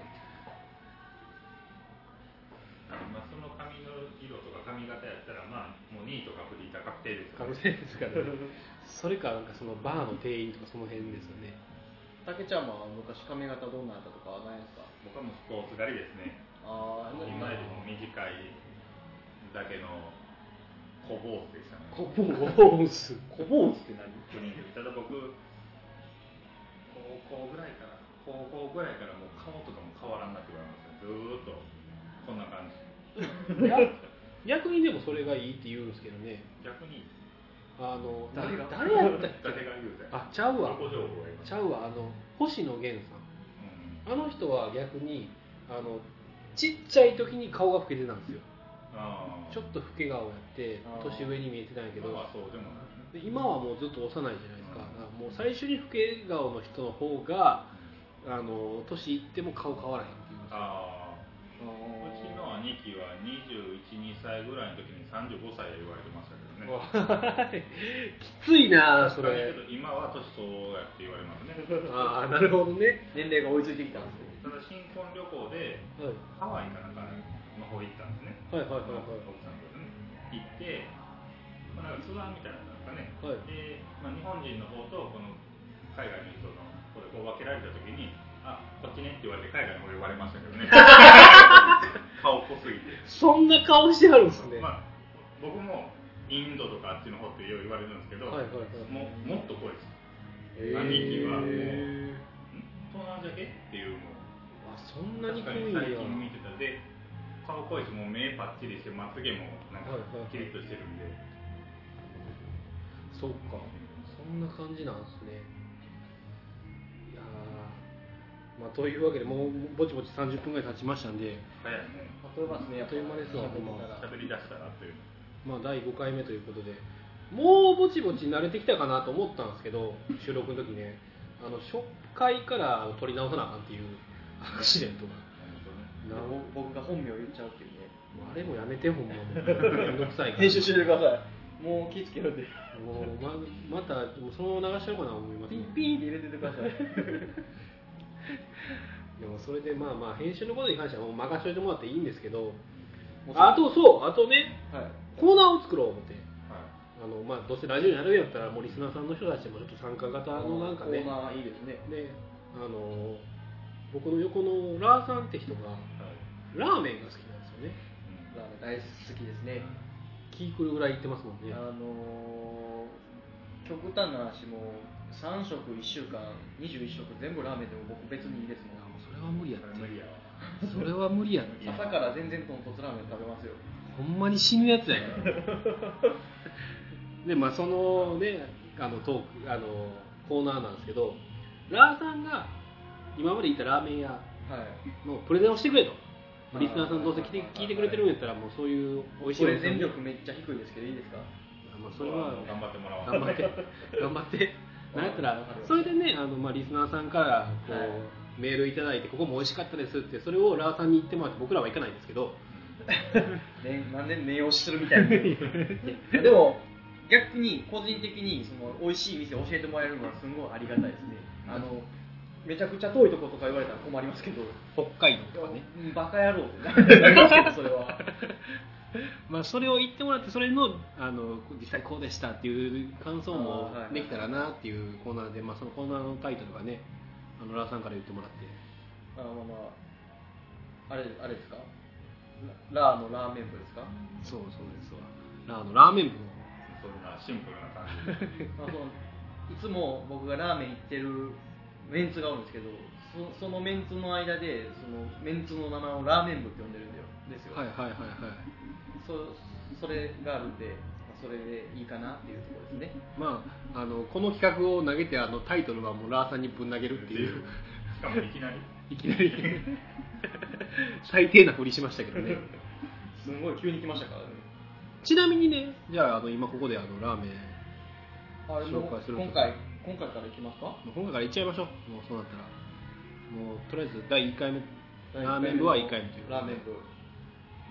Speaker 1: まあ、その髪の色とか髪型やったらまあもう2位とかフリーター確定ですよ
Speaker 2: 可能性ですからね。それかなんかそのバーの店員とかその辺ですよね。
Speaker 3: たけちゃんは昔髪型どんなやったとかないですか？
Speaker 1: 僕はもうスポーツ狩りですね。
Speaker 3: ああ
Speaker 1: 今よりも短いだけの小坊主でしたね。
Speaker 2: コボース
Speaker 3: 小坊主って何？
Speaker 1: 国でただ僕高校ぐらいから高校ぐらいからもう顔とかも変わらんなって言われましたずーっとこんな感じ。
Speaker 2: 逆にでもそれがいいって言うんですけどね。
Speaker 1: 逆に。
Speaker 2: あの
Speaker 3: 誰が？
Speaker 2: 誰やったっけ？
Speaker 1: 誰が言うて
Speaker 2: あちゃうわ。ちゃうわ。あの星野源さん。
Speaker 1: うん。
Speaker 2: あの人は逆にあのちっちゃい時に顔が老けてたんですよ。
Speaker 1: ああ
Speaker 2: ちょっと老け顔やって年上に見えてたんやけど。
Speaker 1: まあそうでも。ない
Speaker 2: で今はもうずっと幼いじゃないですか,、
Speaker 1: うん。
Speaker 2: もう最初に老け顔の人の方があの年いっても顔変わらへんっていうんですよ。
Speaker 1: あの兄貴は212歳ぐらいの時に35歳で言われてましたけどね。
Speaker 2: きついなそれ。
Speaker 1: 今は年相応やって言われますね。
Speaker 2: ああなるほどね、
Speaker 3: 年齢が追いついてきたんですよ
Speaker 1: ただ新婚旅行で
Speaker 2: はい、
Speaker 1: ハワイかなんかの方行ったんですね。
Speaker 2: はいはいはいはい。
Speaker 1: 奥さんとね。行って、まあ、なんかツアーみたいなのなんですかね、
Speaker 2: はい。
Speaker 1: で、まあ、日本人の方とこの海外の人のこれこう分けられた時にあこっちねって言われて海外の方呼ばれましたけどね。顔濃すぎて。
Speaker 2: そんな顔してはるんですね、
Speaker 1: まあ、僕もインドとかあっちの方ってよう言われるんですけど、
Speaker 2: はいはいはい。
Speaker 1: もうもっと濃いです。兄貴はもう東南アジア系？っていうも
Speaker 2: あそんなに濃
Speaker 1: 確
Speaker 2: いんや。
Speaker 1: かに最近見てた。で顔濃いしもう目パッチリしてまつげもなんか
Speaker 2: はいはいはい。
Speaker 1: キリッとしてるんで、
Speaker 2: そっか。そんな感じなんですねまあというわけでもうぼちぼち30分ぐらい経ちましたんで
Speaker 1: 早い。ね
Speaker 3: あっという間ですね
Speaker 2: あっという間ですわ
Speaker 3: 喋ってたら
Speaker 1: 喋り出したらという。
Speaker 2: まあ第5回目ということで。もうぼちぼち慣れてきたかなと思ったんですけど 収録の時ね。あの初回から撮り直さなあかんっていうアクシデントが。な
Speaker 3: ぼ僕が本名言っちゃうっていうね。
Speaker 2: あれもやめてほんま。もう めんどくさいから。
Speaker 3: 編集してください。もう気ぃつけるんで
Speaker 2: もうままたもうそのまま流しちゃおうかなと思います、ね、
Speaker 3: ピンピンって入れててください
Speaker 2: でもそれでまあまあ編集のことに関してはもう任しといてもらっていいんですけどあとそうあとね
Speaker 3: はい。
Speaker 2: コーナーを作ろう思って。
Speaker 1: は
Speaker 2: あのまあどうせラジオにやるんやったらもうリスナーさんの人たちもちょっと参加型のなんかね。
Speaker 3: コーナーいいですね。
Speaker 2: であの僕の横のラーさんって人が
Speaker 1: い、はい。
Speaker 2: ラーメンが好きなんですよね。
Speaker 3: ラーメン大好きですね。
Speaker 2: 気狂うぐらい言ってますもんね。
Speaker 3: あのー、極端な話も3食1週間21食全部ラーメンでも僕別にいいですもん
Speaker 2: れは無理やっ
Speaker 1: それ無理やわ
Speaker 2: てそれは無理やって。
Speaker 3: 朝から全然豚骨ラーメン食べますよ。
Speaker 2: ほんまに死ぬやつやから。でまあそのねあのトークあのコーナーなんですけどラーさんが今まで行ったラーメン屋
Speaker 3: はい。
Speaker 2: のプレゼンをしてくれと。
Speaker 3: あー
Speaker 2: リスナーさんどうせ聞いて聞いてくれてるんやったらもうそういう美味しい
Speaker 3: プレゼン
Speaker 2: お店に
Speaker 3: 力めっちゃ低いですけどいいですか？
Speaker 2: まあそれは
Speaker 1: 頑張ってもらおう。
Speaker 2: 頑張って。頑張って。なんやったらそれでねあの、まあ、リスナーさんからこう、
Speaker 3: はい
Speaker 2: メールいただいてここも美味しかったですってそれをラーさんに言ってもらって僕らは行かないんですけど。
Speaker 3: ね、なんで念押しするみたいな。でも逆に個人的にその美味しい店教えてもらえるのはすごいありがたいですね。あのめちゃくちゃ遠いとことか言われたら困りますけど。
Speaker 2: 北海道とかね。
Speaker 3: うんバカ野郎ってなりますけどそれは。
Speaker 2: まあ、それを言ってもらってそれのあの実際こうでしたっていう感想もできたらなっていうコーナーで、まあ、そのコーナーのタイトルがねあのラーさんから言ってもらって。
Speaker 3: あまあまああれあれですか？ララーのラーメン部ですか、
Speaker 2: そうそうですわ。ラーのラーメン部。の
Speaker 1: そんなシンプルな感じ。で
Speaker 3: まあ、そのいつも僕がラーメン行ってるメンツがおるんですけどそそのメンツの間でそのメンツの名前をラーメン部って呼んでるんだよですよ、
Speaker 2: はいはいはいはい。
Speaker 3: そそれがあるんで、まあ、それでいいかなっていうところですね。
Speaker 2: まああのこの企画を投げてあのタイトルはもうラーさんにぶん投げるっていう。
Speaker 1: しかもいきなり。
Speaker 2: いきなり。最低なふりしましたけどね。
Speaker 3: すごい急に来ましたからね。
Speaker 2: ちなみにねじゃああの今ここであのラーメン紹介すると。
Speaker 3: 今回今回からいきますか？
Speaker 2: 今回からいっちゃいましょう。もうそうなったら。もうとりあえず第1回目。ラーメン部は1回目という
Speaker 3: ラーメン部。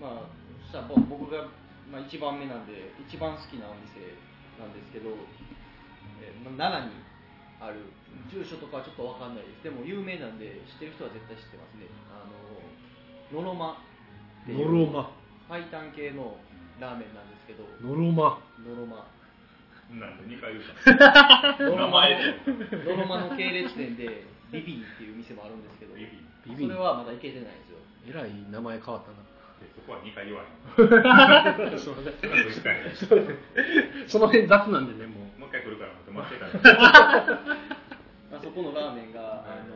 Speaker 3: まあそしたら僕僕が、まあ、1番目なんで一番好きなお店なんですけど、えーまあ奈良にある住所とかはちょっと分かんないです。でも有名なんで知ってる人は絶対知ってますね。あののろまっていう
Speaker 2: のろま
Speaker 3: 白湯系のラーメンなんですけど。
Speaker 2: のろま
Speaker 3: のろま
Speaker 1: なんで2回言うた
Speaker 3: の？ろ ま
Speaker 1: 名前で。
Speaker 3: のろまの系列店でビビーっていう店もあるんですけど。
Speaker 1: ビビ
Speaker 2: ビビ
Speaker 3: それはまだ行けてないんですよ。
Speaker 2: えらい名前変わったな
Speaker 1: こは2回言わない
Speaker 2: そう
Speaker 1: それは1回
Speaker 2: その辺雑なんでねもう。
Speaker 1: もう一回来るから待って待ってたら。
Speaker 3: あそこのラーメンが、あの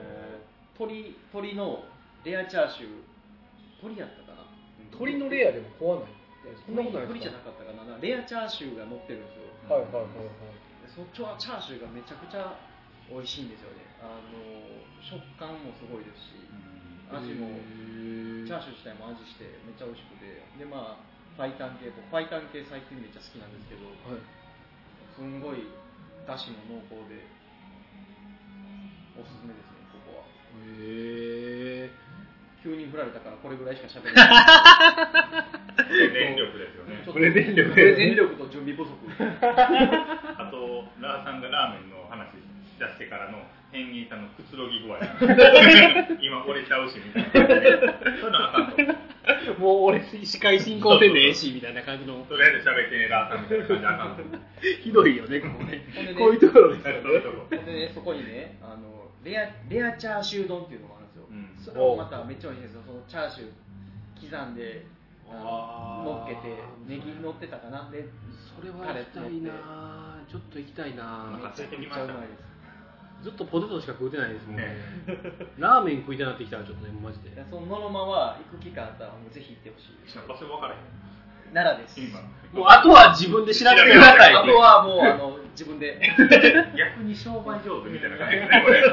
Speaker 3: 鶏鶏のレアチャーシュー鶏やったかな？
Speaker 2: 鳥のレアでも怖ない。そんなことない
Speaker 3: 鶏じゃなかったかな？レアチャーシューが乗ってるんですよ。
Speaker 2: はいはいはい
Speaker 3: でそっちはチャーシューがめちゃくちゃ美味しいんですよね。あの食感もすごいですし味もチャーシュー自体も味してめっちゃ美味しくて。でまあパイタン系僕パイタン系最近めっちゃ好きなんですけど
Speaker 2: はい。
Speaker 3: すんごいだしも濃厚でおすすめですねここは。
Speaker 2: へえ
Speaker 3: 急に振られたからこれぐらいしか喋れない。
Speaker 1: これ電力ですよね。
Speaker 2: これ電力。
Speaker 3: プレゼン力と準備不足。
Speaker 1: あとラーさんがラーメンの話し出してからの変人さんのくつろぎ具合。今俺ちゃうしみたいな。そういうのあかんと
Speaker 2: もう俺司会進行せんでええしみたいな感じの。
Speaker 1: とりあえず喋ってねラーさんみたいな感じあかんと
Speaker 2: ひどいよねここね。こういうところです。よね
Speaker 3: でねそこにねあのレアレアチャーシュー丼っていうのもあるんですよ、
Speaker 1: うん。
Speaker 3: それもまためっちゃ美味しいんですよ。そのチャーシュー刻んで乗っけてネギ乗ってたかな。で
Speaker 2: それは行きたいな。ちょっと行きたいな。
Speaker 1: なんかついてき
Speaker 3: めっ
Speaker 1: ました。
Speaker 3: ちゃうまいです
Speaker 2: ずっとポテトしか食うてないですもんね。
Speaker 1: ね
Speaker 2: ラーメン食いたなってきたらちょっとねマジで。
Speaker 3: いやそのノロマは行く機会あったらもうぜひ行ってほしい。
Speaker 1: 場所分からへん。
Speaker 3: 奈良です。
Speaker 1: 今。
Speaker 2: もうあとは自分で調べてください
Speaker 3: あとはもうあの自分で。
Speaker 1: 逆に商売上手みたいな感じで。すねこれ。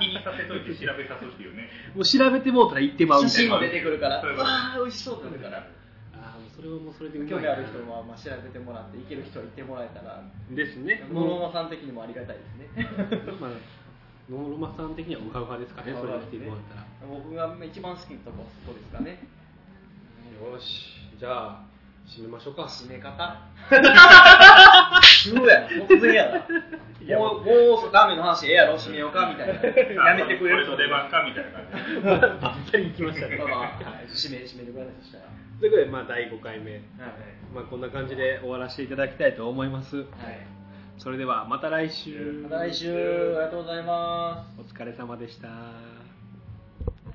Speaker 1: 気にさせといて調べさすっていうね。
Speaker 2: もう調べてもうたら行ってまうみたいな。
Speaker 3: 写真も出てくるから。
Speaker 1: そういうこと
Speaker 3: わあ美味しそうってなるから
Speaker 2: れはもうそれで
Speaker 3: 興味ある人はまあ調べてもらって行ける人は行ってもらえたら
Speaker 2: ですね。
Speaker 3: ノロマさん的にもありがたいですね。
Speaker 2: まあノーロマさん的にはウハウハですかねそれに来てもらったら。
Speaker 3: 僕が一番好きなとこはそこですかね。
Speaker 2: よしじゃあ締めましょうか。
Speaker 3: 締め方？急やな突然やなもうもうラーメンの話ええやろ。締めようかみたいな。やめてくれる
Speaker 1: これの出番かみたいな感じ。
Speaker 2: あっさり行きましたね
Speaker 3: まあまあはい。締め締めてくださいそしたら
Speaker 2: ということでまあ第5回目。
Speaker 3: はい。
Speaker 2: まあこんな感じで終わらせていただきたいと思います。
Speaker 3: はい。
Speaker 2: それではまた来週。
Speaker 3: また来週。ありがとうございます。
Speaker 2: お疲れ様でした